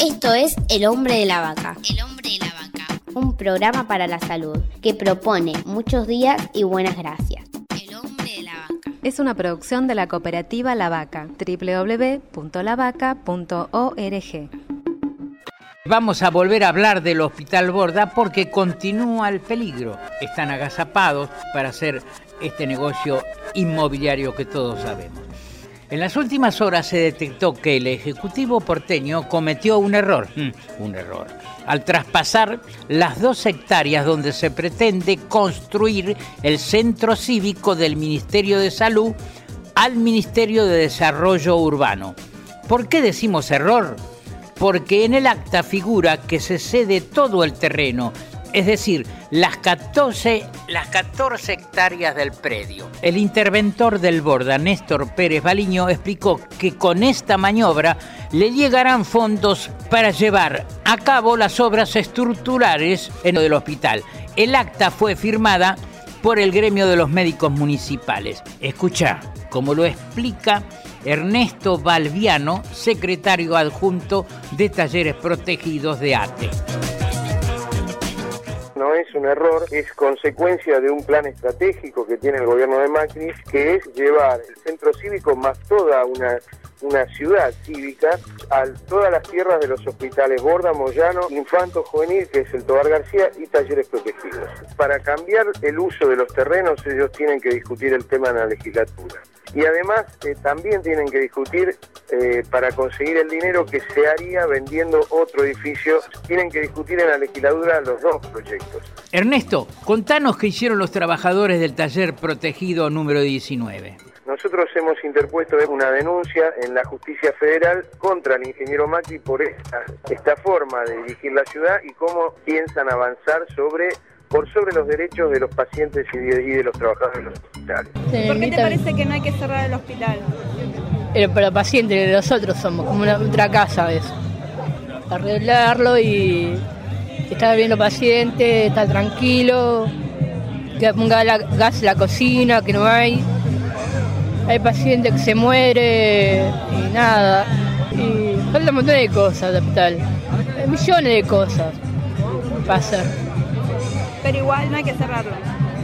Esto es El hombre de la vaca. El hombre de la vaca. Un programa para la salud que propone muchos días y buenas gracias. El hombre de la vaca. Es una producción de la cooperativa La Vaca, www.lavaca.org. Vamos a volver a hablar del Hospital Borda porque continúa el peligro. Están agazapados para hacer este negocio inmobiliario que todos sabemos. En las últimas horas se detectó que el Ejecutivo porteño cometió un error, mm, un error, al traspasar las dos hectáreas donde se pretende construir el centro cívico del Ministerio de Salud al Ministerio de Desarrollo Urbano. ¿Por qué decimos error? Porque en el acta figura que se cede todo el terreno es decir, las 14, las 14 hectáreas del predio. El interventor del Borda, Néstor Pérez Baliño, explicó que con esta maniobra le llegarán fondos para llevar a cabo las obras estructurales en el hospital. El acta fue firmada por el gremio de los médicos municipales. Escucha, como lo explica Ernesto Balviano, secretario adjunto de Talleres Protegidos de ATE es un error, es consecuencia de un plan estratégico que tiene el gobierno de Macri, que es llevar el centro cívico más toda una una ciudad cívica a todas las tierras de los hospitales Borda, Moyano, Infanto Juvenil, que es el Tobar García, y talleres protegidos. Para cambiar el uso de los terrenos, ellos tienen que discutir el tema en la legislatura. Y además eh, también tienen que discutir eh, para conseguir el dinero que se haría vendiendo otro edificio. Tienen que discutir en la legislatura los dos proyectos. Ernesto, contanos qué hicieron los trabajadores del taller protegido número 19. Nosotros hemos interpuesto una denuncia en la justicia federal contra el ingeniero Macri por esta, esta forma de dirigir la ciudad y cómo piensan avanzar sobre por sobre los derechos de los pacientes y de, los trabajadores de los hospitales. ¿Por qué te parece que no hay que cerrar el hospital? Pero para pacientes, nosotros somos como una otra casa, ¿ves? Arreglarlo y estar viendo pacientes, estar tranquilo, que ponga la, gas en la cocina, que no hay. Hay pacientes que se muere y nada. Y falta un montón de cosas del hospital. Hay millones de cosas para hacer pero igual no hay que cerrarlo.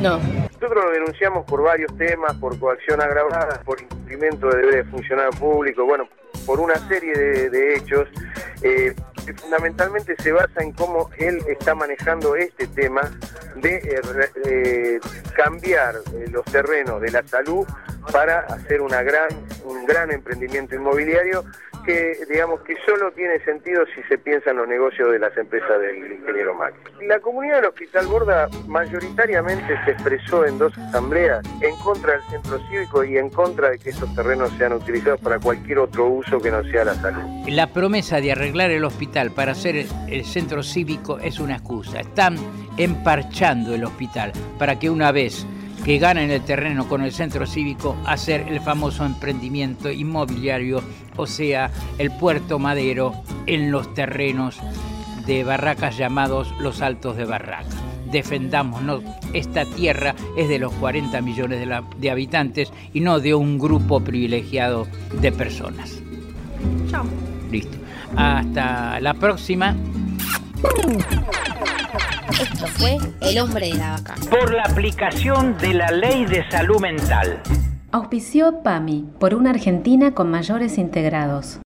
No. Nosotros lo denunciamos por varios temas, por coacción agravada, por incumplimiento de deber de funcionario público, bueno, por una serie de, hechos eh, que fundamentalmente se basa en cómo él está manejando este tema de eh, eh, cambiar los terrenos de la salud para hacer una gran, un gran emprendimiento inmobiliario que digamos que solo tiene sentido si se piensa en los negocios de las empresas del ingeniero Macri. La comunidad del Hospital Borda mayoritariamente se expresó en dos asambleas en contra del centro cívico y en contra de que estos terrenos sean utilizados para cualquier otro uso que no sea la salud. La promesa de arreglar el hospital para hacer el centro cívico es una excusa. Están emparchando el hospital para que una vez que ganen el terreno con el centro cívico hacer el famoso emprendimiento inmobiliario, o sea, el puerto madero en los terrenos de barracas llamados los Altos de Barraca. Defendámonos, esta tierra es de los 40 millones de, de habitantes y no de un grupo privilegiado de personas. Chao. Listo. Hasta la próxima. Esto fue El hombre de la vaca. Por la aplicación de la ley de salud mental. Auspició PAMI por una Argentina con mayores integrados.